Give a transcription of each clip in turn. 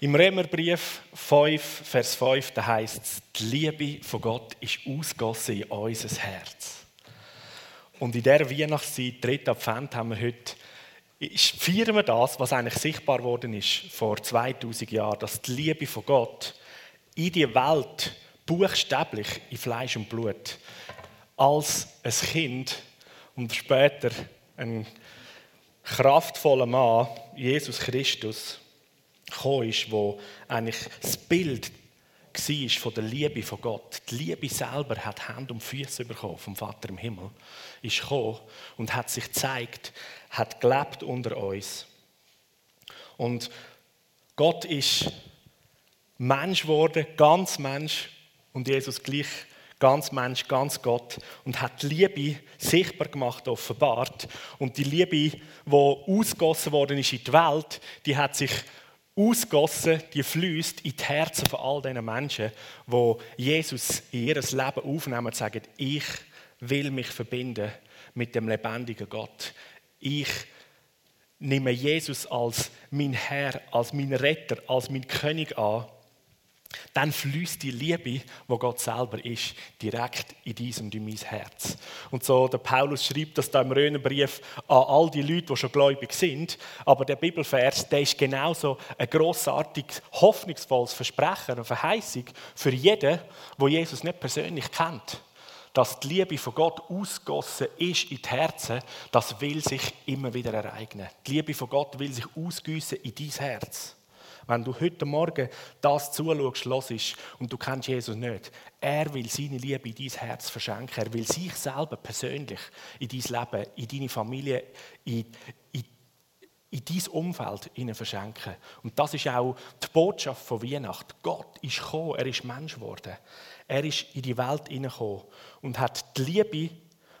Im Römerbrief 5, Vers 5, da heißt es, die Liebe von Gott ist ausgossen in unser Herz. Und in dieser Weihnachtszeit, 3. Advent, haben wir heute, feiern wir das, was eigentlich sichtbar worden ist vor 2000 Jahren, dass die Liebe von Gott in die Welt buchstäblich in Fleisch und Blut als ein Kind und später ein kraftvoller Mann, Jesus Christus, gekommen ist, wo eigentlich das Bild war von der Liebe von Gott. Die Liebe selber hat Hand und Füße bekommen vom Vater im Himmel, ist gekommen und hat sich gezeigt, hat gelebt unter uns. Und Gott ist Mensch geworden, ganz Mensch und Jesus gleich ganz Mensch, ganz Gott und hat die Liebe sichtbar gemacht, offenbart. Und die Liebe, die ausgossen worden ist in die Welt, die hat sich ausgossen, die fließt in die Herzen von all diesen Menschen, wo Jesus in ihr Leben aufnehmen und sagen, ich will mich verbinden mit dem lebendigen Gott. Ich nehme Jesus als mein Herr, als mein Retter, als mein König an dann fließt die Liebe, wo Gott selber ist, direkt in diesem und in mein Herz. Und so der Paulus schreibt das da im Rönerbrief an all die Leute, die schon gläubig sind. Aber der Bibelvers, der ist genauso ein großartiges, hoffnungsvolles Versprechen und Verheißung für jeden, wo Jesus nicht persönlich kennt. Dass die Liebe von Gott ausgossen ist in die Herzen, das will sich immer wieder ereignen. Die Liebe von Gott will sich ausgüssen in dein Herz. Wenn du heute Morgen das zuschaust, hörst und du kennst Jesus nicht, er will seine Liebe in dein Herz verschenken. Er will sich selber persönlich in dein Leben, in deine Familie, in, in, in dein Umfeld verschenken. Und das ist auch die Botschaft von Weihnachten. Gott ist gekommen, er ist Mensch geworden. Er ist in die Welt hineingekommen und hat die Liebe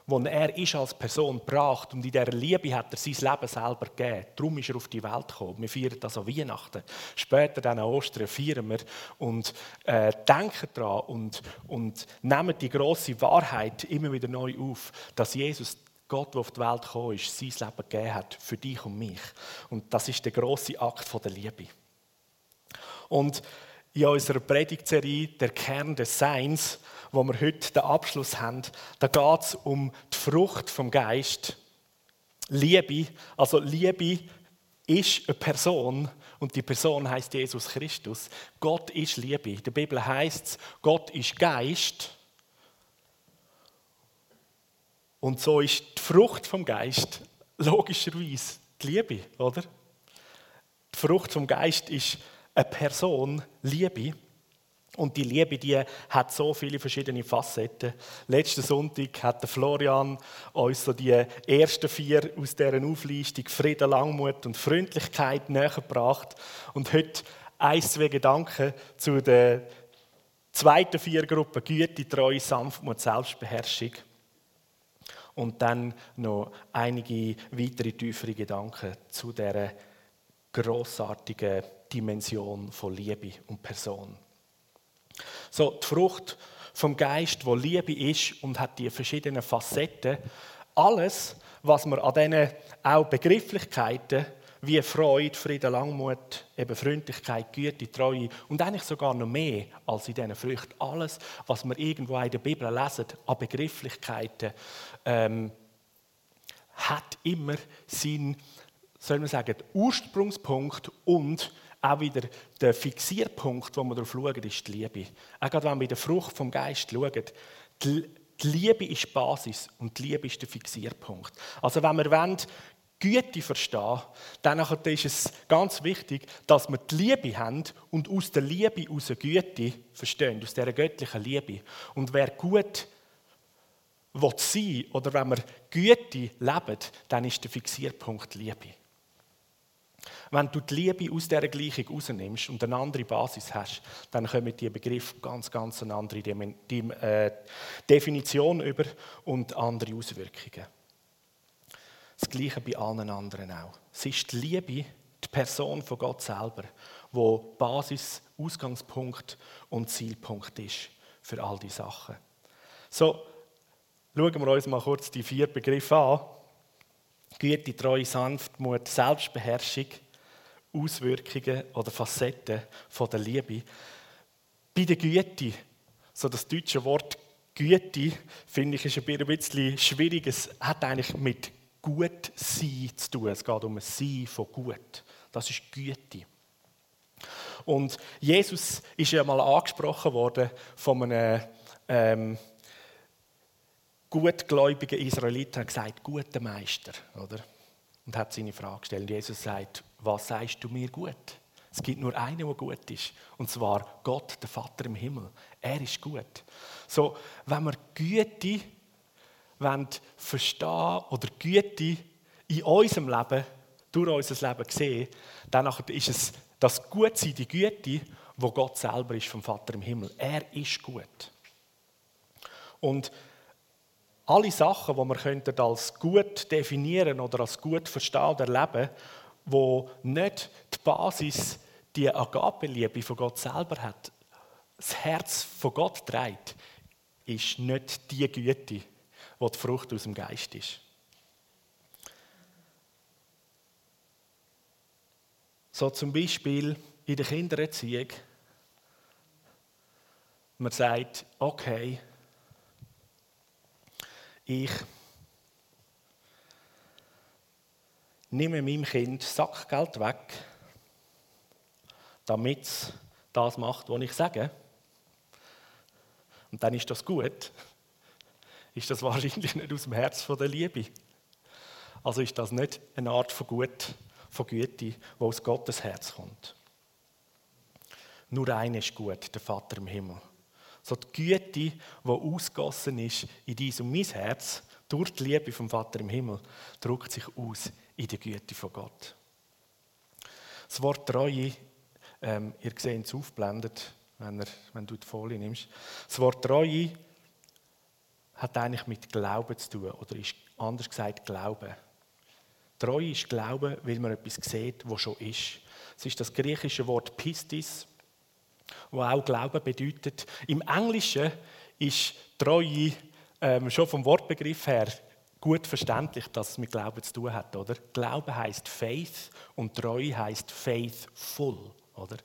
wo er ist als Person gebracht und in dieser Liebe hat er sein Leben selber gegeben. Darum ist er auf die Welt gekommen. Wir feiern das an Weihnachten. Später dann an Ostern feiern wir und äh, denken daran und, und nehmen die große Wahrheit immer wieder neu auf, dass Jesus Gott, der auf die Welt gekommen ist, sein Leben gegeben hat für dich und mich. Und das ist der große Akt der Liebe. Und in unserer Predigtserie «Der Kern des Seins», wo wir heute den Abschluss haben, da geht es um die Frucht vom Geist. Liebe, also Liebe ist eine Person und die Person heißt Jesus Christus. Gott ist Liebe. In der Bibel heißt es, Gott ist Geist. Und so ist die Frucht vom Geist logischerweise die Liebe, oder? Die Frucht vom Geist ist eine Person, Liebe. Und die Liebe, die hat so viele verschiedene Facetten. Letzten Sonntag hat der Florian uns so die ersten vier aus deren Auflistung Frieden, Langmut und Freundlichkeit nähergebracht. Und heute ein, zwei Gedanken zu der zweiten vier Gruppen Güte, Treue, Sanftmut, Selbstbeherrschung. Und dann noch einige weitere tiefere Gedanken zu der großartigen Dimension von Liebe und Person. So, die Frucht vom Geist, wo Liebe ist und hat die verschiedenen Facetten. Alles, was man an diesen auch Begrifflichkeiten wie Freude, Frieden, Langmut, eben Freundlichkeit, Güte, Treue und eigentlich sogar noch mehr als in diesen Früchten. Alles, was wir irgendwo in der Bibel lesen, an Begrifflichkeiten, ähm, hat immer seinen, soll man sagen, Ursprungspunkt und auch wieder der Fixierpunkt, wo wir darauf schauen, ist die Liebe. Auch gerade wenn wir in der Frucht vom Geist schauen, die Liebe ist die Basis und die Liebe ist der Fixierpunkt. Also wenn wir wollen, Güte verstehen, dann ist es ganz wichtig, dass wir die Liebe haben und aus der Liebe aus der Güte verstehen, aus dieser göttlichen Liebe. Und wer gut will sein oder wenn wir Güte leben, dann ist der Fixierpunkt Liebe. Wenn du die Liebe aus dieser Gleichung rausnimmst und eine andere Basis hast, dann kommen die Begriffe ganz, ganz eine andere äh, Definition über und andere Auswirkungen. Das Gleiche bei allen anderen auch. Es ist die Liebe, die Person von Gott selber, wo Basis, Ausgangspunkt und Zielpunkt ist für all die Sachen. So, schauen wir uns mal kurz die vier Begriffe an. Güte, Treue, Sanftmut, Selbstbeherrschung Auswirkungen oder Facetten von der Liebe. Bei der Güte, so das deutsche Wort Güte, finde ich, ist ein bisschen schwierig. Es hat eigentlich mit gut sein zu tun. Es geht um ein Sein von gut. Das ist Güte. Und Jesus ist ja mal angesprochen worden von einem ähm, gutgläubigen Israeliten, hat gesagt, guter Meister, oder? Und hat seine Frage gestellt. Jesus sagt, was sagst du mir gut? Es gibt nur einen, der gut ist, und zwar Gott, der Vater im Himmel. Er ist gut. So, wenn wir Güte verstehen oder Güte in unserem Leben, durch unser Leben sehen, dann ist es das Gutsein, die Güte, wo Gott selber ist vom Vater im Himmel. Er ist gut. Und alle Sachen, die wir als gut definieren oder als gut verstehen oder erleben, wo nicht die Basis, die Agape-Liebe von Gott selber hat, das Herz von Gott trägt, ist nicht die Güte, wo die Frucht aus dem Geist ist. So zum Beispiel in der Kindererziehung. Man sagt, okay, ich nehme meinem Kind Sackgeld weg, damit es das macht, was ich sage. Und dann ist das gut ist das wahrscheinlich nicht aus dem Herz von der Liebe. Also ist das nicht eine Art von, Gut, von Güte, die aus Gottes Herz kommt. Nur einer ist gut, der Vater im Himmel. So die Güte, die ausgossen ist in dein und mein Herz, durch die Liebe vom Vater im Himmel, drückt sich aus in der Güte von Gott. Das Wort Treue, ähm, ihr seht es aufblendet, wenn, er, wenn du die Folie nimmst. Das Wort Treue hat eigentlich mit Glauben zu tun. Oder ist anders gesagt Glauben. Treue ist Glauben, weil man etwas sieht, was schon ist. Es ist das griechische Wort Pistis, wo auch Glauben bedeutet. Im Englischen ist Treue ähm, schon vom Wortbegriff her gut verständlich, dass es mit Glauben zu tun hat, oder? Glaube heißt Faith und Treue heißt faithful, oder?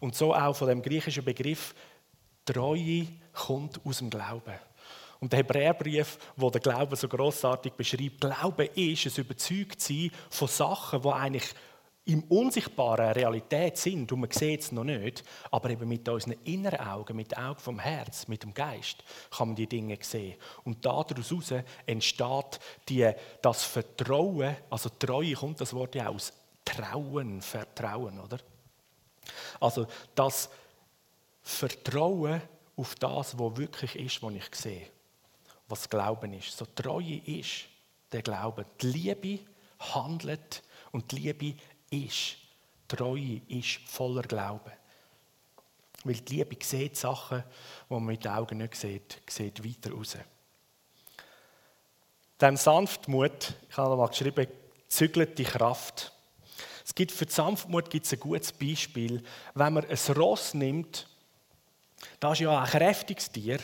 Und so auch von dem griechischen Begriff Treue kommt aus dem Glauben. Und der Hebräerbrief, wo der Glaube so großartig beschreibt, Glaube ist es überzeugt sein von Sachen, die eigentlich im Unsichtbaren Realität sind und man sieht es noch nicht, aber eben mit unseren inneren Augen, mit den Augen vom Herz, mit dem Geist, kann man die Dinge sehen. Und daraus entsteht die, das Vertrauen, also Treue kommt das Wort ja aus Trauen, Vertrauen, oder? Also das Vertrauen auf das, was wirklich ist, was ich sehe was Glauben ist. So Treue ist der Glaube. Die Liebe handelt und die Liebe ist. Treue ist voller Glauben. Weil die Liebe sieht Sachen, die man mit den Augen nicht sieht, sieht weiter raus. Dann Sanftmut, ich habe mal geschrieben, zügelt die Kraft. Es gibt für die Sanftmut gibt es ein gutes Beispiel. Wenn man ein Ross nimmt, das ist ja ein kräftiges Tier,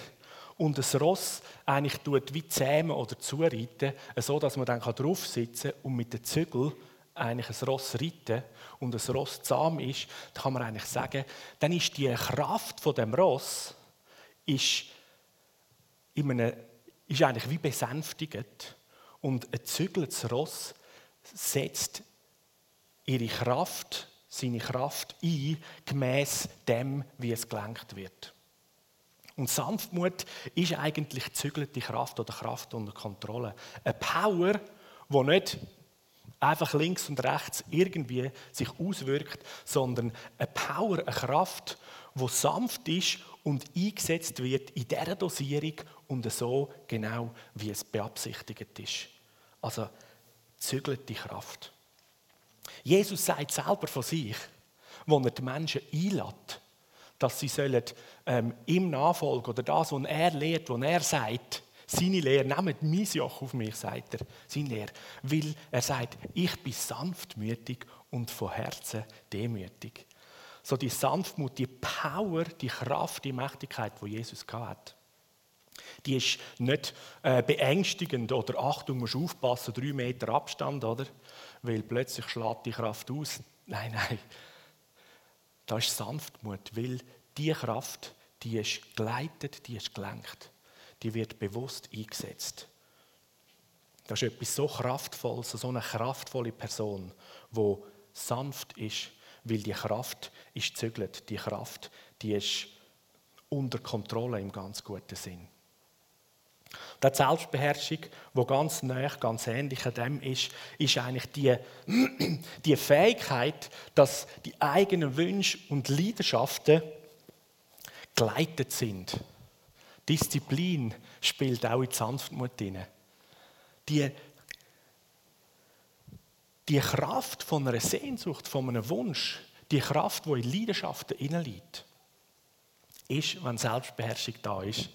und das Ross eigentlich tut wie zähmen oder zureiten, so dass man dann drauf sitzen kann und mit den Zügeln eigentlich ein Ross reiten und das Ross zahm ist, dann kann man eigentlich sagen, dann ist die Kraft von dem Ross ist, in einem, ist eigentlich wie besänftigt und ein zügeltes Ross setzt ihre Kraft, seine Kraft ein, gemäß dem, wie es gelenkt wird. Und Sanftmut ist eigentlich zügelte Kraft oder Kraft unter Kontrolle. Eine Power, die nicht einfach links und rechts irgendwie sich auswirkt, sondern eine Power, eine Kraft, die sanft ist und eingesetzt wird in dieser Dosierung und so genau, wie es beabsichtigt ist. Also zügelte Kraft. Jesus sagt selber von sich, wo er die Menschen einlädt, dass sie sollen, ähm, ihm nachfolgen oder das, was er lehrt, was er sagt, seine Lehre, nehmt mein Joch auf mich, sagt er, seine Lehre. Weil er sagt, ich bin sanftmütig und von Herzen demütig. So die Sanftmut, die Power, die Kraft, die Mächtigkeit, die Jesus hat. Die ist nicht äh, beängstigend oder Achtung, musst aufpassen, drei Meter Abstand, oder? Weil plötzlich schlägt die Kraft aus. Nein, nein. Das ist Sanftmut, weil die Kraft, die ist geleitet, die ist gelenkt. Die wird bewusst eingesetzt. Das ist etwas so Kraftvolles, so eine kraftvolle Person, wo sanft ist, weil die Kraft ist zügelt. Die Kraft, die ist unter Kontrolle im ganz guten Sinn. Die Selbstbeherrschung, die ganz nah, ganz ähnlich an dem ist, ist eigentlich die, die Fähigkeit, dass die eigenen Wünsche und Leidenschaften geleitet sind. Disziplin spielt auch in die Sanftmut hinein. Die, die Kraft von einer Sehnsucht, von einem Wunsch, die Kraft, die in Leidenschaften liegt, ist, wenn Selbstbeherrschung da ist,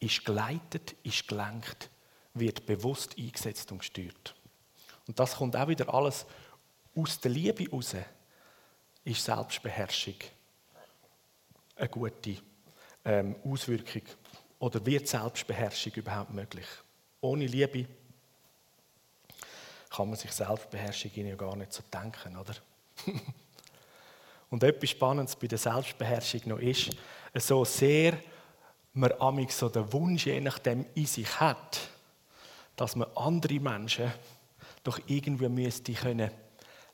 ist geleitet, ist gelenkt, wird bewusst eingesetzt und gesteuert. Und das kommt auch wieder alles aus der Liebe heraus, ist Selbstbeherrschung eine gute ähm, Auswirkung oder wird Selbstbeherrschung überhaupt möglich? Ohne Liebe kann man sich Selbstbeherrschung ja gar nicht so denken, oder? Und etwas Spannendes bei der Selbstbeherrschung noch ist, so sehr man amig so den Wunsch je nachdem in sich hat, dass man andere Menschen doch irgendwie müsste können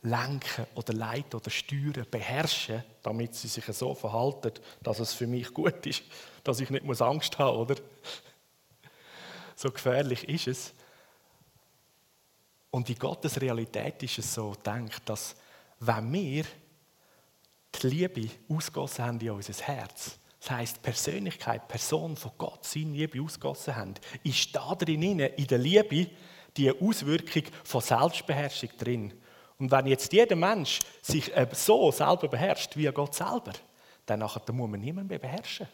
lenken oder leiten oder steuern, beherrschen, damit sie sich so verhalten, dass es für mich gut ist, dass ich nicht muss Angst haben, oder? So gefährlich ist es. Und in Gottes Realität ist es so denkt, dass wenn wir die Liebe ausgossen haben in unser Herz, das heisst, Persönlichkeit, Person von Gott, seine Liebe ausgossen haben, ist da drin, in der Liebe, die Auswirkung von Selbstbeherrschung drin. Und wenn jetzt jeder Mensch sich so selber beherrscht wie Gott selber, dann muss man niemanden mehr beherrschen.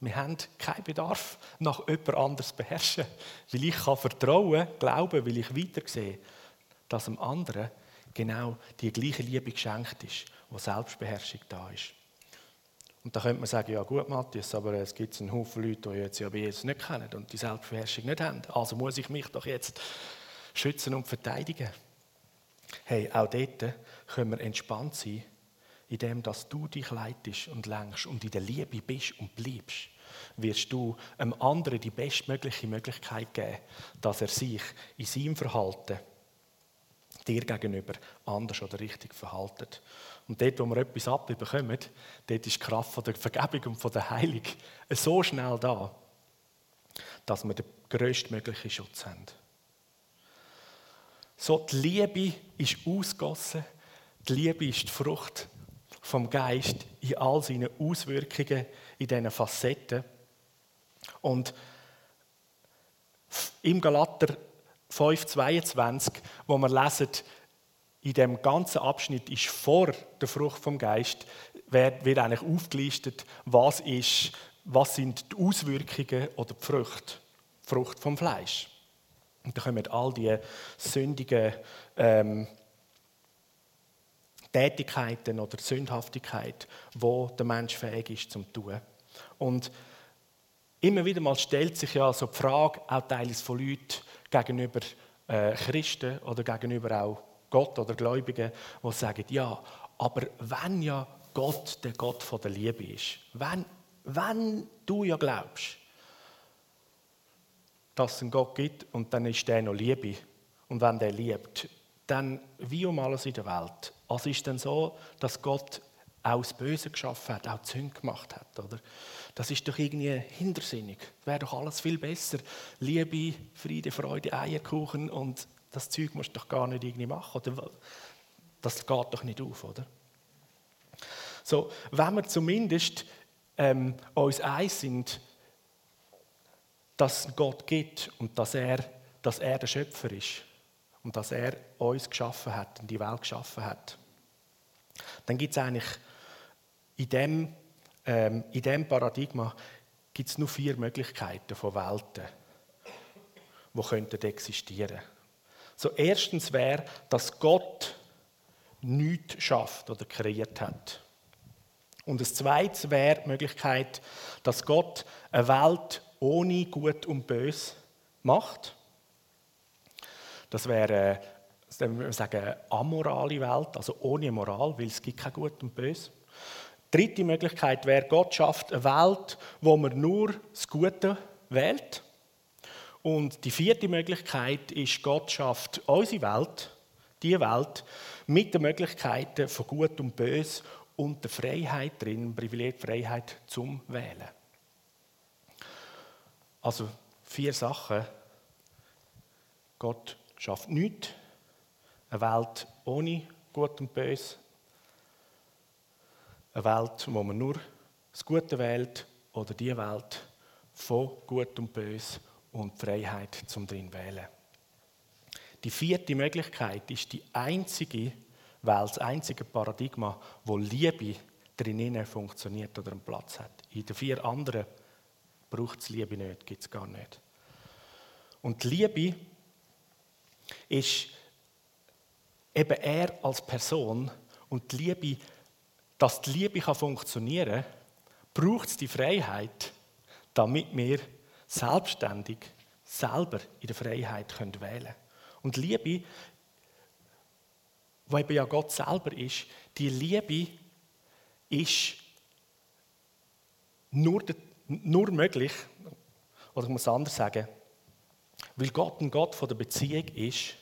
Wir haben keinen Bedarf nach jemand anderes beherrschen, weil ich kann vertrauen, glauben, weil ich weitersehe, dass dem anderen genau die gleiche Liebe geschenkt ist, wo Selbstbeherrschung da ist. Und da könnte man sagen, ja gut, Matthias, aber es gibt einen Haufen Leute, die jetzt ja Jesus nicht kennen und die Selbstbeherrschung nicht haben. Also muss ich mich doch jetzt schützen und verteidigen. Hey, auch dort können wir entspannt sein, indem dass du dich leitest und lenkst und in der Liebe bist und bleibst, wirst du einem anderen die bestmögliche Möglichkeit geben, dass er sich in seinem Verhalten dir gegenüber anders oder richtig verhaltet. Und dort, wo wir etwas abbekommen, dort ist die Kraft von der Vergebung und von der Heilung so schnell da, dass wir den größtmöglichen Schutz haben. So, die Liebe ist ausgossen, die Liebe ist die Frucht vom Geist in all seinen Auswirkungen, in diesen Facetten. Und im Galater 5,22, wo wir lesen, in dem ganzen Abschnitt ist vor der Frucht vom Geist, wird, wird eigentlich aufgelistet, was, ist, was sind die Auswirkungen oder die Frucht, die Frucht vom Fleisch. Und da kommen all die sündigen ähm, Tätigkeiten oder Sündhaftigkeit, wo der Mensch fähig ist zum tun. Und immer wieder mal stellt sich ja so die Frage, auch teils von Leuten gegenüber äh, Christen oder gegenüber auch Gott oder Gläubigen, die sagen, ja, aber wenn ja Gott der Gott von der Liebe ist, wenn, wenn du ja glaubst, dass es einen Gott gibt und dann ist der noch Liebe und wenn der liebt, dann wie um alles in der Welt. Also ist dann so, dass Gott auch das Böse geschaffen hat, auch die Sünde gemacht hat, oder? Das ist doch irgendwie hintersinnig. Wäre doch alles viel besser. Liebe, Friede, Freude, Eierkuchen und das Zeug musst du doch gar nicht irgendwie machen. Oder? Das geht doch nicht auf, oder? So, wenn wir zumindest ähm, uns eins sind, dass Gott gibt und dass er, dass er der Schöpfer ist und dass er uns geschaffen hat und die Welt geschaffen hat, dann gibt es eigentlich in dem, ähm, in dem Paradigma gibt es nur vier Möglichkeiten von Welten, die könnten existieren. So erstens wäre, dass Gott nichts schafft oder kreiert hat. Und das zweite wäre die Möglichkeit, dass Gott eine Welt ohne Gut und Böse macht. Das wäre würde man sagen, amorale Welt, also ohne Moral, weil es gibt kein Gut und Böse. Dritte Möglichkeit wäre, Gott schafft eine Welt, wo man nur das Gute wählt. Und die vierte Möglichkeit ist, Gott schafft unsere Welt, die Welt, mit den Möglichkeiten von Gut und Böse und der Freiheit drin, Privileg Freiheit zum Wählen. Also vier Sachen. Gott schafft nichts. Eine Welt ohne Gut und Böse. Eine Welt, wo man nur das Gute wählt. Oder die Welt von Gut und Böse und Freiheit zum drin wählen. Die vierte Möglichkeit ist die einzige Welt, das einzige Paradigma, wo Liebe drinnen funktioniert oder einen Platz hat. In den vier anderen braucht es Liebe nicht, gibt es gar nicht. Und die Liebe ist eben er als Person und die Liebe, dass die Liebe kann funktionieren kann, braucht es die Freiheit, damit wir selbstständig selber in der Freiheit wählen können. Und Liebe, wo eben ja Gott selber ist, die Liebe ist nur, nur möglich, oder ich muss es anders sagen, weil Gott ein Gott von der Beziehung ist,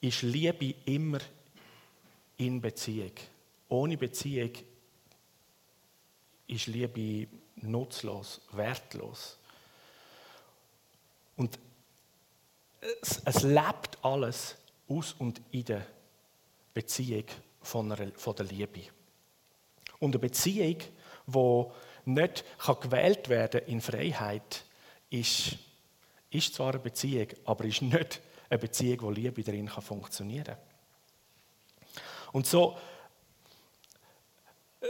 ist Liebe immer in Beziehung. Ohne Beziehung ist Liebe nutzlos, wertlos. Und es, es lebt alles aus und in der Beziehung von, einer, von der Liebe. Und eine Beziehung, die nicht kann gewählt werden in Freiheit, ist, ist zwar eine Beziehung, aber ist nicht eine Beziehung, wo Liebe darin kann funktionieren kann. Und so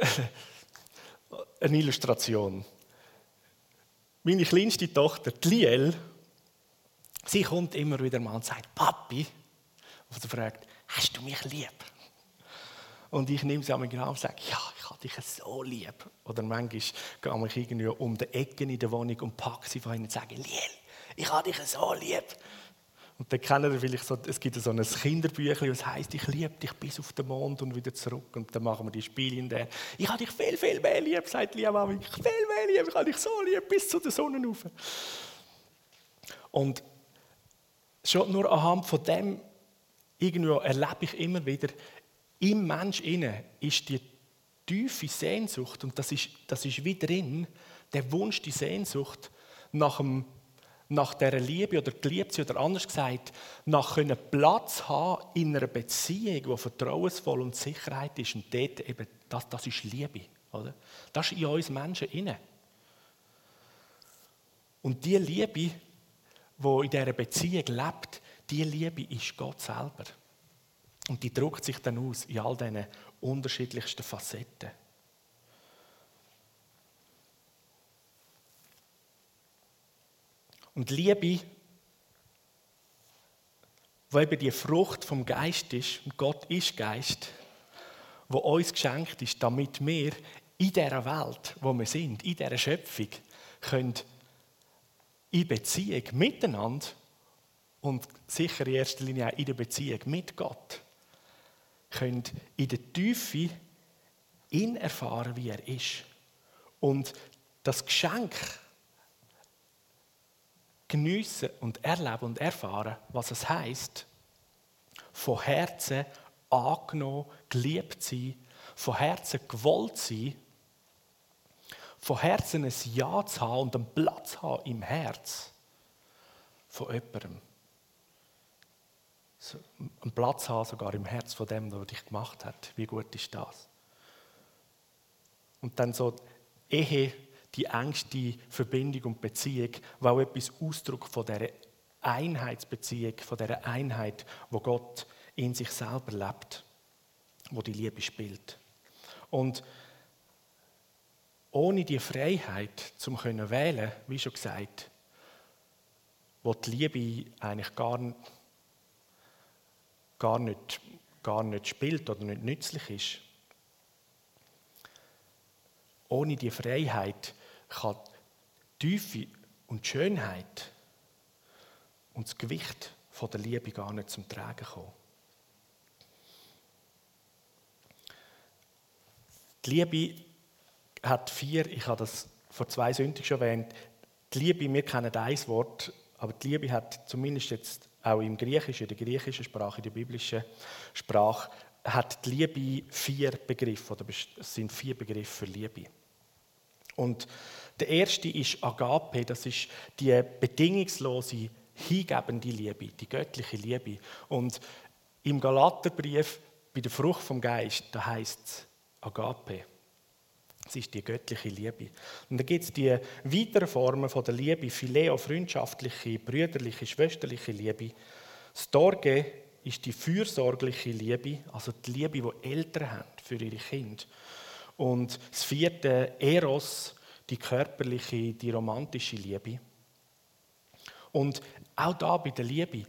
eine Illustration. Meine kleinste Tochter, die Liel, sie kommt immer wieder mal und sagt, Papi, und sie fragt, hast du mich lieb? Und ich nehme sie an mich und sage, ja, ich habe dich so lieb. Oder manchmal gehe ich irgendwie um die Ecken in der Wohnung und packe sie von ihnen und sage, Liel, ich habe dich so lieb. Und dann kennen wir vielleicht so, es gibt so ein Kinderbüchlein, das heißt, ich liebe dich bis auf den Mond und wieder zurück. Und dann machen wir die Spiele in der. Ich habe dich viel, viel mehr lieb, sagt Lia Mami. Viel mehr lieb, ich habe dich so lieb bis zu der Sonne rauf. Und schon nur anhand von dem irgendwo erlebe ich immer wieder, im Mensch inne ist die tiefe Sehnsucht und das ist, das ist wie drin, der Wunsch, die Sehnsucht nach dem nach dieser Liebe oder geliebt oder anders gesagt, nach können Platz haben in einer Beziehung, die vertrauensvoll und Sicherheit ist. Und dort eben, das, das ist Liebe. Oder? Das ist in uns Menschen inne. Und die Liebe, die in dieser Beziehung lebt, die Liebe ist Gott selber. Und die drückt sich dann aus in all diesen unterschiedlichsten Facetten. Und Liebe, wo eben die Frucht vom Geist ist, und Gott ist Geist, wo uns geschenkt ist, damit wir in dieser Welt, wo wir sind, in dieser Schöpfung, können in Beziehung miteinander und sicher in erster Linie auch in der Beziehung mit Gott, können in der Tiefe ihn erfahren, wie er ist. Und das Geschenk, geniessen und erleben und erfahren, was es heißt, von Herzen angenommen, geliebt sein, von Herzen gewollt sein, von Herzen ein Ja zu haben und einen Platz haben im Herz von jemandem. Einen Platz haben sogar im Herz von dem, der dich gemacht hat. Wie gut ist das? Und dann so Ehe die engste Verbindung und Beziehung, weil auch etwas Ausdruck von dieser Einheitsbeziehung, von dieser Einheit, wo Gott in sich selber lebt, wo die Liebe spielt. Und ohne die Freiheit zum können wählen, wie schon gesagt, wo die Liebe eigentlich gar, gar, nicht, gar nicht spielt oder nicht nützlich ist. Ohne die Freiheit kann Tiefe und die Schönheit und das Gewicht von der Liebe gar nicht zum Tragen kommen. Die Liebe hat vier, ich habe das vor zwei Sünden schon erwähnt, die Liebe, wir kennen ein Wort, aber die Liebe hat zumindest jetzt auch im Griechischen, in der griechischen Sprache, in der biblischen Sprache, hat die Liebe vier Begriffe, oder es sind vier Begriffe für Liebe. Und der erste ist Agape, das ist die bedingungslose, hingebende Liebe, die göttliche Liebe. Und im Galaterbrief, bei der Frucht vom Geist, da heißt es Agape. Das ist die göttliche Liebe. Und dann gibt es die weiteren Formen von der Liebe, Phileo, freundschaftliche, brüderliche, schwesterliche Liebe. Storge ist die fürsorgliche Liebe, also die Liebe, die Eltern haben für ihre Kinder. Und das vierte, Eros, die körperliche, die romantische Liebe. Und auch da bei der Liebe,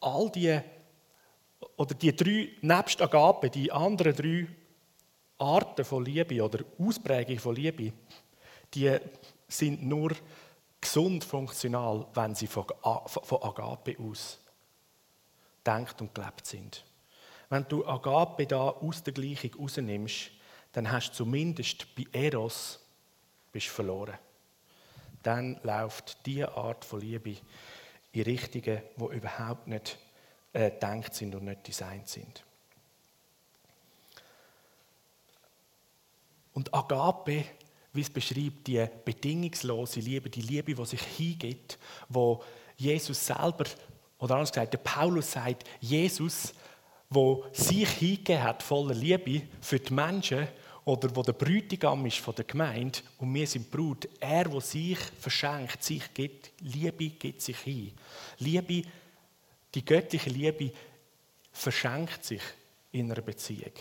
all die, oder die drei, nebst Agape, die anderen drei Arten von Liebe oder Ausprägung von Liebe, die sind nur gesund funktional, wenn sie von Agape aus denkt und gelebt sind. Wenn du Agape da aus der Gleichung rausnimmst, dann hast du zumindest bei Eros bist verloren. Dann läuft diese Art von Liebe in Richtungen, die überhaupt nicht äh, denkt sind und nicht designt sind. Und Agape, wie es beschreibt, die bedingungslose Liebe, die Liebe, die sich hingibt, wo Jesus selber, oder anders gesagt, der Paulus sagt, Jesus, wo sich hingegeben hat, voller Liebe für die Menschen, oder wo der Bräutigam ist von der Gemeinde und wir sind Brut, er, wo sich verschenkt, sich gibt, Liebe gibt sich hin. Liebe, die göttliche Liebe verschenkt sich in einer Beziehung.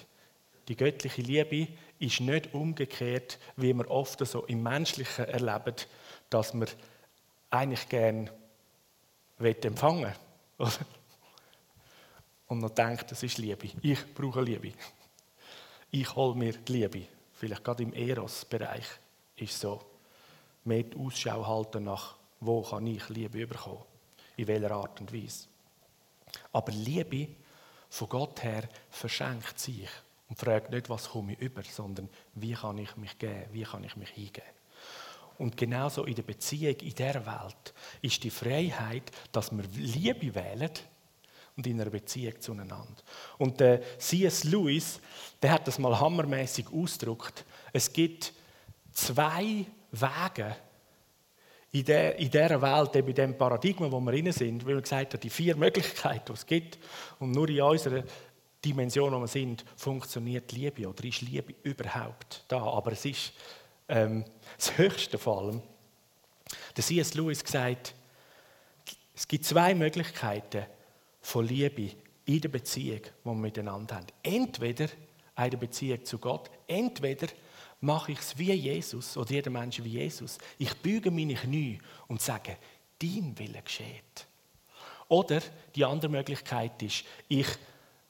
Die göttliche Liebe ist nicht umgekehrt, wie wir oft so im Menschlichen erleben, dass man eigentlich gern empfangen will. Und noch denkt, das ist Liebe. Ich brauche Liebe. Ich hole mir die Liebe. Vielleicht gerade im Eros-Bereich ist so. Mehr die Ausschau halten nach, wo kann ich Liebe bekommen? In welcher Art und Weise. Aber Liebe von Gott her verschenkt sich und fragt nicht, was komme ich über, sondern wie kann ich mich geben, wie kann ich mich hingeben. Und genauso in der Beziehung, in dieser Welt, ist die Freiheit, dass wir Liebe wählen und in einer Beziehung zueinander. Und der C.S. Lewis, der hat das mal hammermäßig ausgedrückt. Es gibt zwei Wege in, der, in dieser Welt, in diesem Paradigma, wo wir drin sind, weil wir gesagt haben, die vier Möglichkeiten, die es gibt, und nur in unserer Dimension, wo wir sind, funktioniert Liebe oder ist Liebe überhaupt da. Aber es ist ähm, das Höchste vor allem. Der C.S. Lewis gesagt, es gibt zwei Möglichkeiten von Liebe in der Beziehung, die wir miteinander haben. Entweder eine Beziehung zu Gott, entweder mache ich es wie Jesus oder jeder Mensch wie Jesus. Ich büge meine Knie und sage, dein Wille geschieht. Oder die andere Möglichkeit ist, ich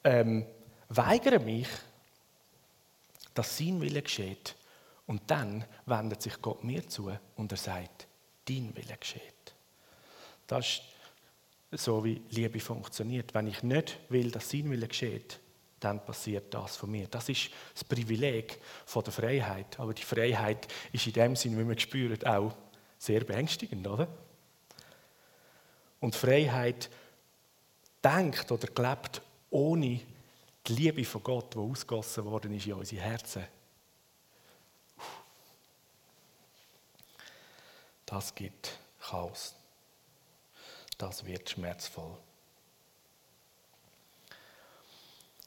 ähm, weigere mich, dass sein Wille geschieht. Und dann wendet sich Gott mir zu und er sagt, dein Wille geschieht. Das ist so, wie Liebe funktioniert. Wenn ich nicht will, dass sein Wille geschieht, dann passiert das von mir. Das ist das Privileg von der Freiheit. Aber die Freiheit ist in dem Sinn, wie wir spüren, auch sehr beängstigend, oder? Und Freiheit denkt oder gelebt ohne die Liebe von Gott, die ausgossen worden ist in unsere Herzen. Das gibt Chaos. Das wird schmerzvoll.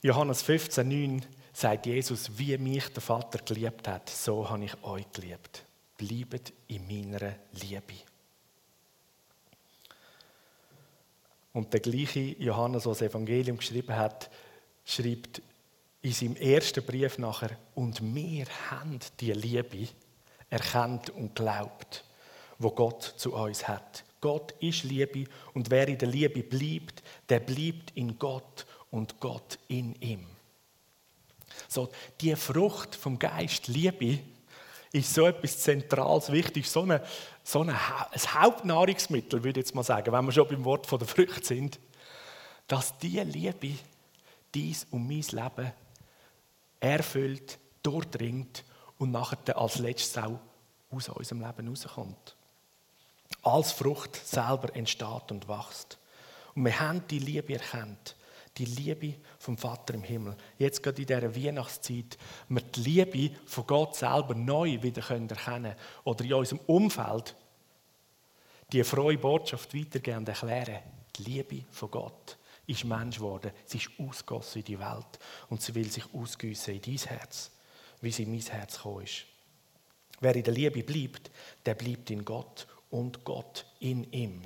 Johannes 15,9 sagt Jesus, wie mich der Vater geliebt hat, so habe ich euch geliebt. Bleibt in meiner Liebe. Und der gleiche Johannes, der das Evangelium geschrieben hat, schreibt in seinem ersten Brief nachher, und wir haben die Liebe erkannt und glaubt, wo Gott zu uns hat. Gott ist Liebe und wer in der Liebe bleibt, der bleibt in Gott und Gott in ihm. So, die Frucht vom Geist Liebe ist so etwas Zentrales wichtig, so, eine, so eine, ein Hauptnahrungsmittel, würde ich jetzt mal sagen, wenn wir schon beim Wort von der Frucht sind, dass diese Liebe dies und mein Leben erfüllt, durchdringt und nachher als letztes auch aus unserem Leben rauskommt. Als Frucht selber entsteht und wächst. Und wir haben die Liebe erkannt. Die Liebe vom Vater im Himmel. Jetzt gerade in dieser Weihnachtszeit, wir die Liebe von Gott selber neu wieder erkennen können oder in unserem Umfeld die frohe Botschaft weitergeben und erklären. Die Liebe von Gott ist Mensch geworden. Sie ist ausgossen in die Welt und sie will sich ausgüssen in dein Herz, wie sie in mein Herz gekommen ist. Wer in der Liebe bleibt, der bleibt in Gott und Gott in ihm.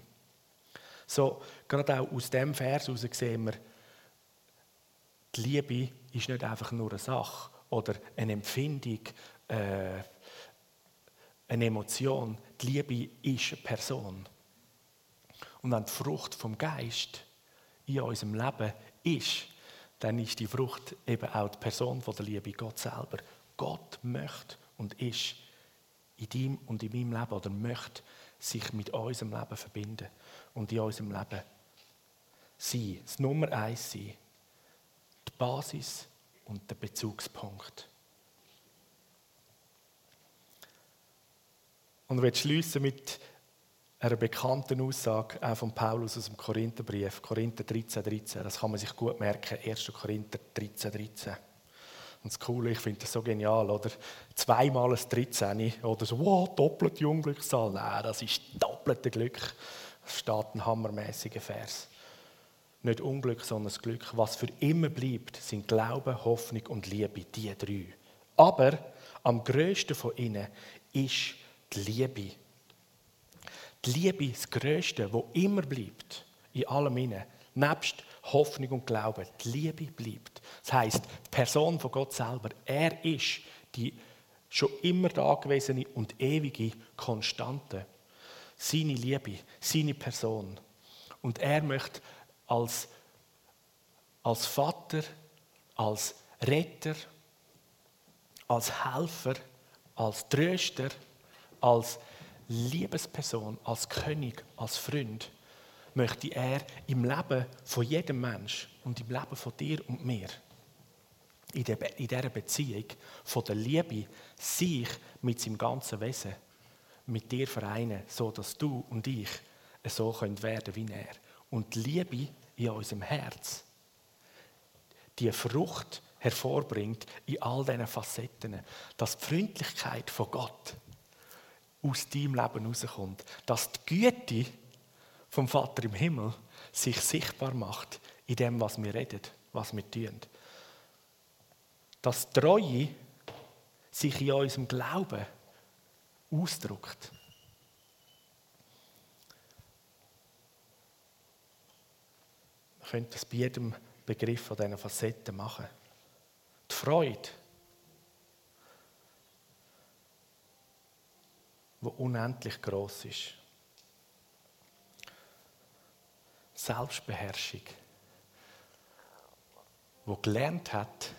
So, gerade auch aus dem Vers heraus sehen wir, die Liebe ist nicht einfach nur eine Sache oder eine Empfindung, äh, eine Emotion. Die Liebe ist eine Person. Und wenn die Frucht vom Geist in unserem Leben ist, dann ist die Frucht eben auch die Person von der Liebe, Gott selber. Gott möchte und ist in deinem und in meinem Leben oder möchte sich mit unserem Leben verbinden und in unserem Leben sein, das Nummer eins sein, Basis und der Bezugspunkt. Und ich will schließen mit einer bekannten Aussage auch von Paulus aus dem Korintherbrief, Korinther 13, 13. Das kann man sich gut merken, 1. Korinther 13, 13. Und das Coole, ich finde das so genial, oder? Zweimal ein 13 oder so, wow, doppelte Unglückszahl. Nein, das ist doppelte Glück. Das steht ein hammermäßiger Vers. Nicht Unglück, sondern das Glück. Was für immer bleibt, sind Glaube, Hoffnung und Liebe, die drei. Aber am größten von ihnen ist die Liebe. Die Liebe das Größte, wo immer bleibt, in allem inne. Nebst Hoffnung und Glaube. Die Liebe bleibt. Das heißt, die Person von Gott selber, er ist die schon immer da gewesene und ewige Konstante. Seine Liebe, seine Person. Und er möchte als, als Vater, als Retter, als Helfer, als Tröster, als Liebesperson, als König, als Freund, möchte er im Leben von jedem Mensch und im Leben von dir und mir, in dieser Beziehung von der Liebe, sich mit seinem ganzen Wesen mit dir vereinen, so dass du und ich so können werden wie er. Und die Liebe in unserem Herz, die Frucht hervorbringt in all diesen Facetten, dass die Freundlichkeit von Gott aus deinem Leben herauskommt, dass die Güte vom Vater im Himmel sich sichtbar macht in dem, was wir reden, was wir tun. Dass Treue sich in unserem Glauben ausdrückt. Könnte das bei jedem Begriff von diesen Facetten machen. Die Freude, die unendlich groß ist. Selbstbeherrschung, wo gelernt hat,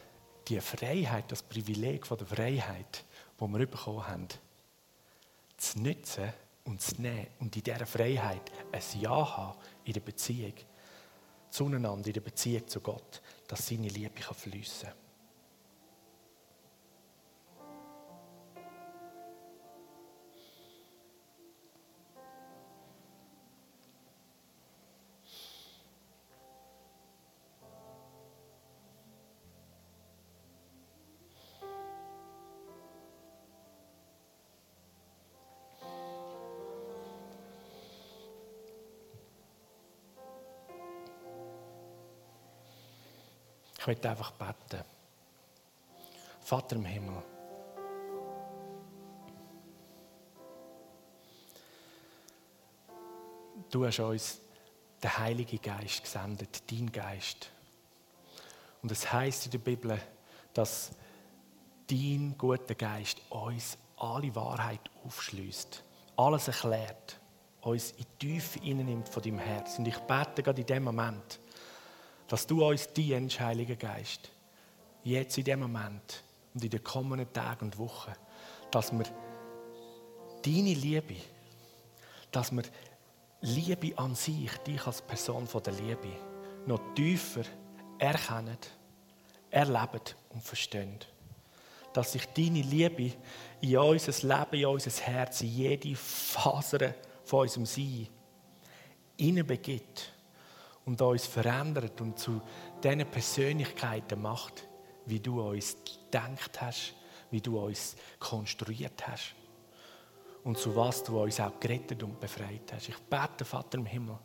die Freiheit, das Privileg von der Freiheit, wo wir bekommen haben, zu nutzen und zu nehmen und in dieser Freiheit ein Ja haben in der Beziehung zueinander, in der Beziehung zu Gott, dass seine Liebe fließen kann. Ich möchte einfach beten. Vater im Himmel. Du hast uns den Heiligen Geist gesendet, dein Geist. Und es heißt in der Bibel, dass dein guter Geist uns alle Wahrheit aufschließt, alles erklärt, uns in die Tiefe von deinem Herz. Und ich bete gerade in dem Moment, dass du uns dienst, Heiliger Geist, jetzt in dem Moment und in den kommenden Tagen und Wochen, dass wir deine Liebe, dass wir Liebe an sich, dich als Person von der Liebe, noch tiefer erkennen, erleben und verstehen. Dass sich deine Liebe in unser Leben, in unser Herz, in jede Faser von unserem Sein hineinbegibt und uns verändert und zu diesen Persönlichkeiten macht, wie du uns gedacht hast, wie du uns konstruiert hast und zu was du uns auch gerettet und befreit hast. Ich bete, Vater im Himmel,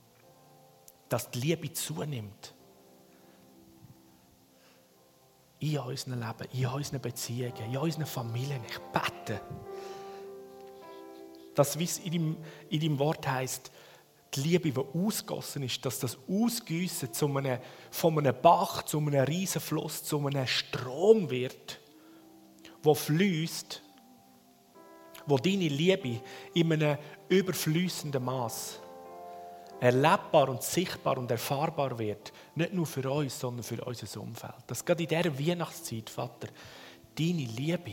dass die Liebe zunimmt in unserem Leben, in unseren Beziehungen, in unseren Familien. Ich bete, dass, wie es in deinem, in deinem Wort heißt, die Liebe, die ausgossen ist, dass das Ausgüssen zu einem, von einem Bach zu einem Riesenfluss, zu einem Strom wird, wo fließt, wo deine Liebe in einem überfließenden Maß erlebbar und sichtbar und erfahrbar wird, nicht nur für uns, sondern für unser Umfeld. Dass gerade in dieser Weihnachtszeit, Vater, deine Liebe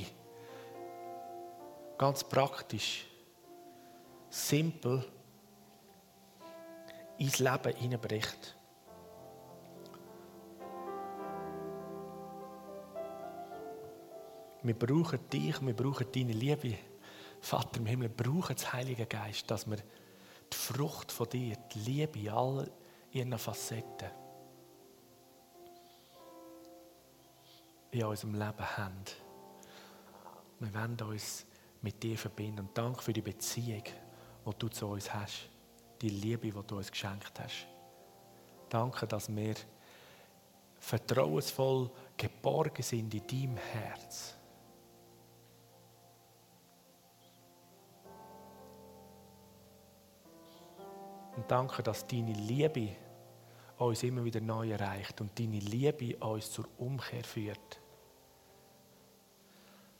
ganz praktisch, simpel ins Leben hineinbricht. Wir brauchen dich, wir brauchen deine Liebe. Vater im Himmel, wir brauchen das Heilige Geist, dass wir die Frucht von dir, die Liebe in all ihren Facetten in unserem Leben haben. Wir wollen uns mit dir verbinden. Und danke für die Beziehung, die du zu uns hast die Liebe, die du uns geschenkt hast. Danke, dass wir vertrauensvoll geborgen sind in deinem Herz. Und danke, dass deine Liebe uns immer wieder neu erreicht und deine Liebe uns zur Umkehr führt.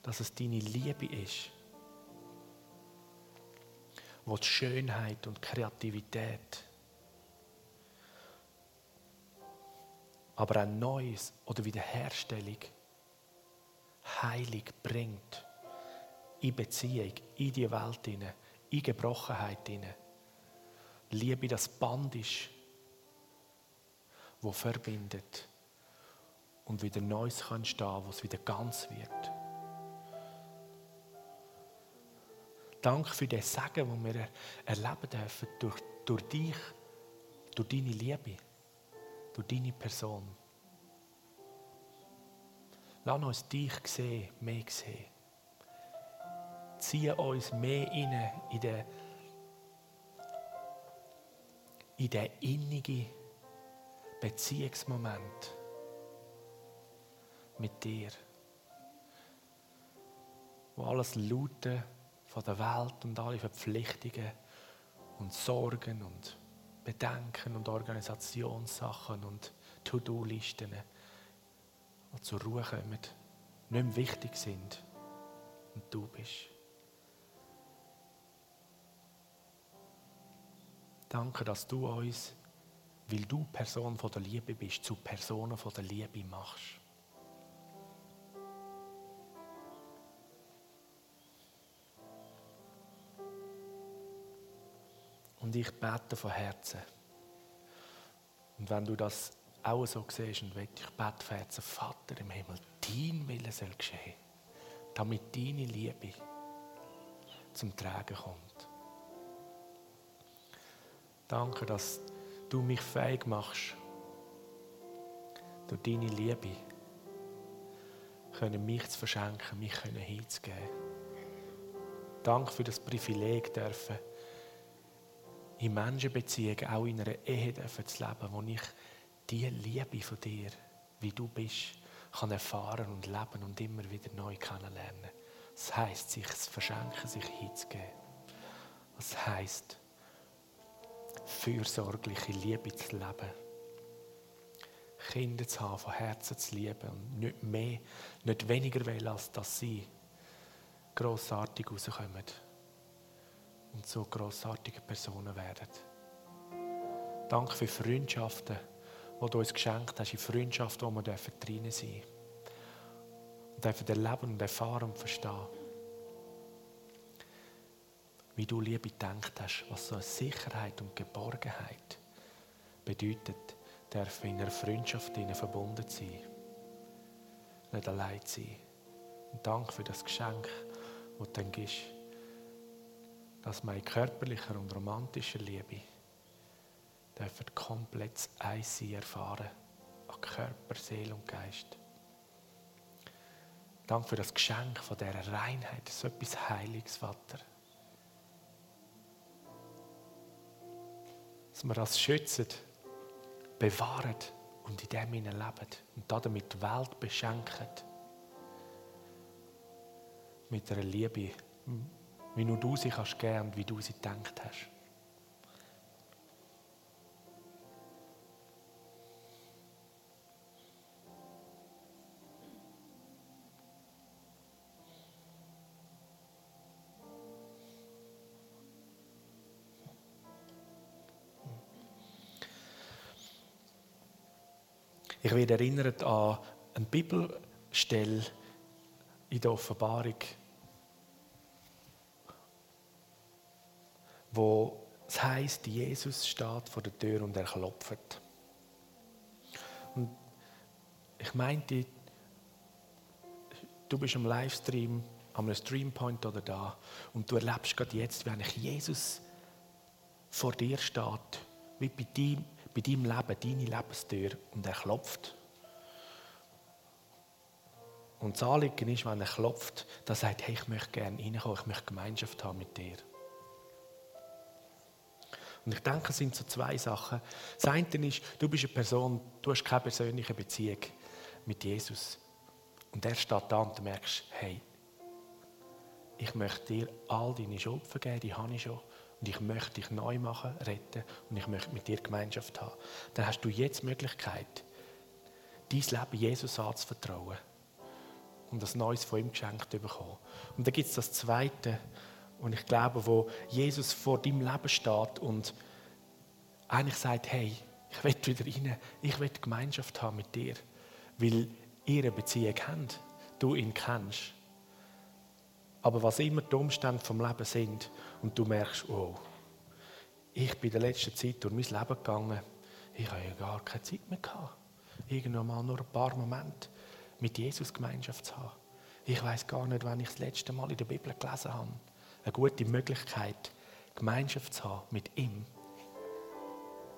Dass es deine Liebe ist, wo die Schönheit und Kreativität, aber auch Neues oder Wiederherstellung, Heilig bringt in Beziehung, in die Welt hinein, in Gebrochenheit hinein. Liebe das Band ist, wo verbindet und wieder Neues kann stehen, wo es wieder ganz wird. Danke für den Segen, den wir erleben dürfen durch, durch dich, durch deine Liebe, durch deine Person. Lass uns dich sehen, mehr sehen. Ziehe uns mehr rein in den, in den innigen Beziehungsmoment mit dir, wo alles Laute von der Welt und alle Verpflichtungen und Sorgen und Bedenken und Organisationssachen und To-Do-Listen, die zur Ruhe kommen, nicht mehr wichtig sind und du bist. Danke, dass du uns, weil du Person von der Liebe bist, zu Personen von der Liebe machst. Und ich bete von Herzen. Und wenn du das auch so siehst und willst, ich bete von Herzen, Vater im Himmel, dein Wille soll geschehen, damit deine Liebe zum Tragen kommt. Danke, dass du mich fähig machst, durch deine Liebe können mich zu verschenken, mich können hinzugeben. Danke für das Privileg dürfen, in Menschenbeziehungen, auch in einer Ehe zu leben, wo ich die Liebe von dir, wie du bist, kann erfahren und leben und immer wieder neu kennenlernen. Das heisst, sich zu verschenken, sich hinzugeben. Das heisst, fürsorgliche Liebe zu leben. Kinder zu haben, von Herzen zu lieben und nicht mehr, nicht weniger wollen, als dass sie grossartig rauskommen und so großartige Personen werden. Danke für Freundschaften, die du uns geschenkt hast, in Freundschaften, wo wir drinnen sein dürfen. Und dürfen erleben und erfahren und verstehen. wie du Liebe gedacht hast, was so eine Sicherheit und Geborgenheit bedeutet, darf in einer Freundschaft verbunden sein. Nicht allein sein. Und danke für das Geschenk, das du dann gibst, dass wir in körperlicher und romantischer Liebe dürfen komplett Eins erfahren. An Körper, Seele und Geist. Danke für das Geschenk von dieser Reinheit. Ist etwas Heiliges, Vater. Dass wir das schützen, bewahren und in dem leben und damit die Welt beschenken. Mit einer Liebe, wie nur du sie kannst geben und wie du sie gedacht hast. Ich werde erinnert an eine Bibelstelle in der Offenbarung, wo es heißt, Jesus steht vor der Tür und er klopft. Und ich meinte, du bist am Livestream, am Streampoint oder da und du erlebst gerade jetzt, wie eigentlich Jesus vor dir steht, wie bei dir bei deinem Leben, deine Lebenstür und er klopft. Und das Anliegen ist, wenn er klopft, dass er sagt, hey, ich möchte gerne reinkommen, ich möchte Gemeinschaft haben mit dir. Und ich denke, es sind so zwei Sachen. Das eine ist, du bist eine Person, du hast keine persönliche Beziehung mit Jesus. Und er steht da und du merkst, hey, ich möchte dir all deine Schuld vergeben, die habe ich schon. Und ich möchte dich neu machen, retten und ich möchte mit dir Gemeinschaft haben. Dann hast du jetzt die Möglichkeit, dein Leben Jesus anzuvertrauen und das Neues von ihm geschenkt zu bekommen. Und dann gibt es das Zweite, und ich glaube, wo Jesus vor deinem Leben steht und eigentlich sagt, hey, ich will wieder rein, ich will Gemeinschaft haben mit dir, weil ihr eine Beziehung habt, du ihn kennst. Aber was immer die Umstände vom Leben sind und du merkst, oh, ich bin in der letzten Zeit durch mein Leben gegangen, ich habe ja gar keine Zeit mehr gehabt. Irgendwann mal nur ein paar Momente mit Jesus Gemeinschaft zu haben. Ich weiß gar nicht, wann ich das letzte Mal in der Bibel gelesen habe. Eine gute Möglichkeit, Gemeinschaft zu haben mit ihm.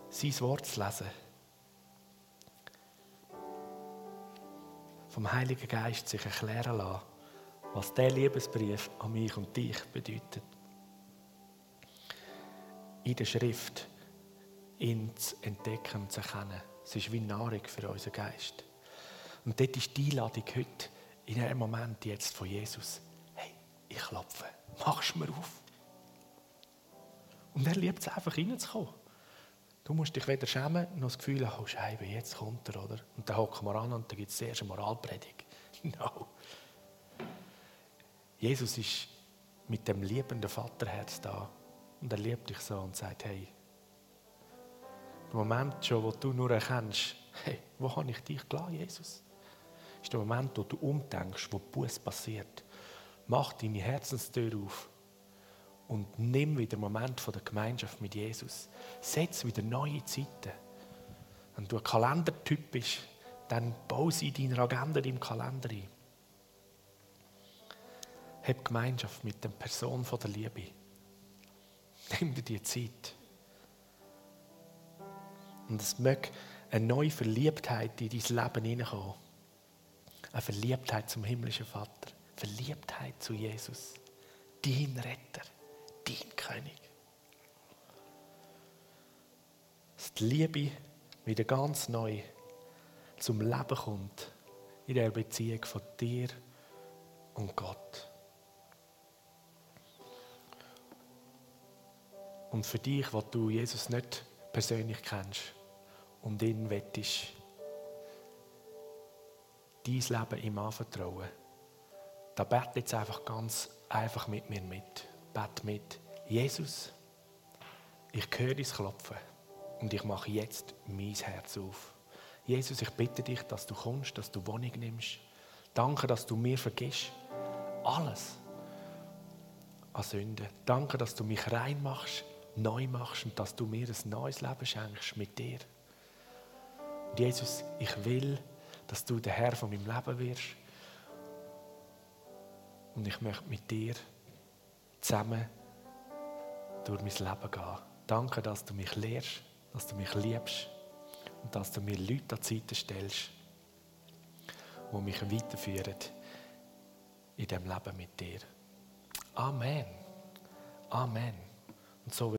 Sein Wort zu lesen. Vom Heiligen Geist sich erklären lassen was der Liebesbrief an mich und dich bedeutet. In der Schrift ihn zu entdecken und zu erkennen. Es ist wie Nahrung für unseren Geist. Und dort ist die Einladung heute, in einem Moment jetzt von Jesus. Hey, ich klopfe, machst mir auf. Und er liebt es einfach reinzukommen. Du musst dich weder schämen, noch das Gefühl haben, oh Scheibe, jetzt kommt er, oder? Und dann hocken wir an und dann gibt es zuerst eine Moralpredigt. No. Jesus ist mit dem liebenden Vaterherz da und er liebt dich so und sagt, hey, der Moment schon, wo du nur erkennst, hey, wo habe ich dich klar, Jesus? Ist der Moment, wo du umdenkst, wo Buß passiert. Mach deine Herzenstür auf und nimm wieder den Moment von der Gemeinschaft mit Jesus. Setz wieder neue Zeiten. Wenn du ein Kalendertyp bist, dann bau sie in deiner Agenda im Kalender ein. Hab Gemeinschaft mit der Person von der Liebe. Nimm dir die Zeit. Und es möge eine neue Verliebtheit in dein Leben hineinkommen. Eine Verliebtheit zum himmlischen Vater. Verliebtheit zu Jesus. Dein Retter. Dein König. Dass die Liebe wieder ganz neu zum Leben kommt. In der Beziehung von dir und Gott. Und für dich, wo du Jesus nicht persönlich kennst und ihn wettest, dein Leben ihm anvertrauen, da bete jetzt einfach ganz einfach mit mir mit. Bet mit. Jesus, ich höre dein Klopfen und ich mache jetzt mein Herz auf. Jesus, ich bitte dich, dass du kommst, dass du Wohnung nimmst. Danke, dass du mir vergisst. Alles an Sünden. Danke, dass du mich rein machst, neu machst und dass du mir ein neues Leben schenkst mit dir. Und Jesus, ich will, dass du der Herr von meinem Leben wirst. Und ich möchte mit dir zusammen durch mein Leben gehen. Danke, dass du mich lehrst, dass du mich liebst und dass du mir Leute an die Seite stellst, die mich weiterführen in dem Leben mit dir. Amen. Amen. Und so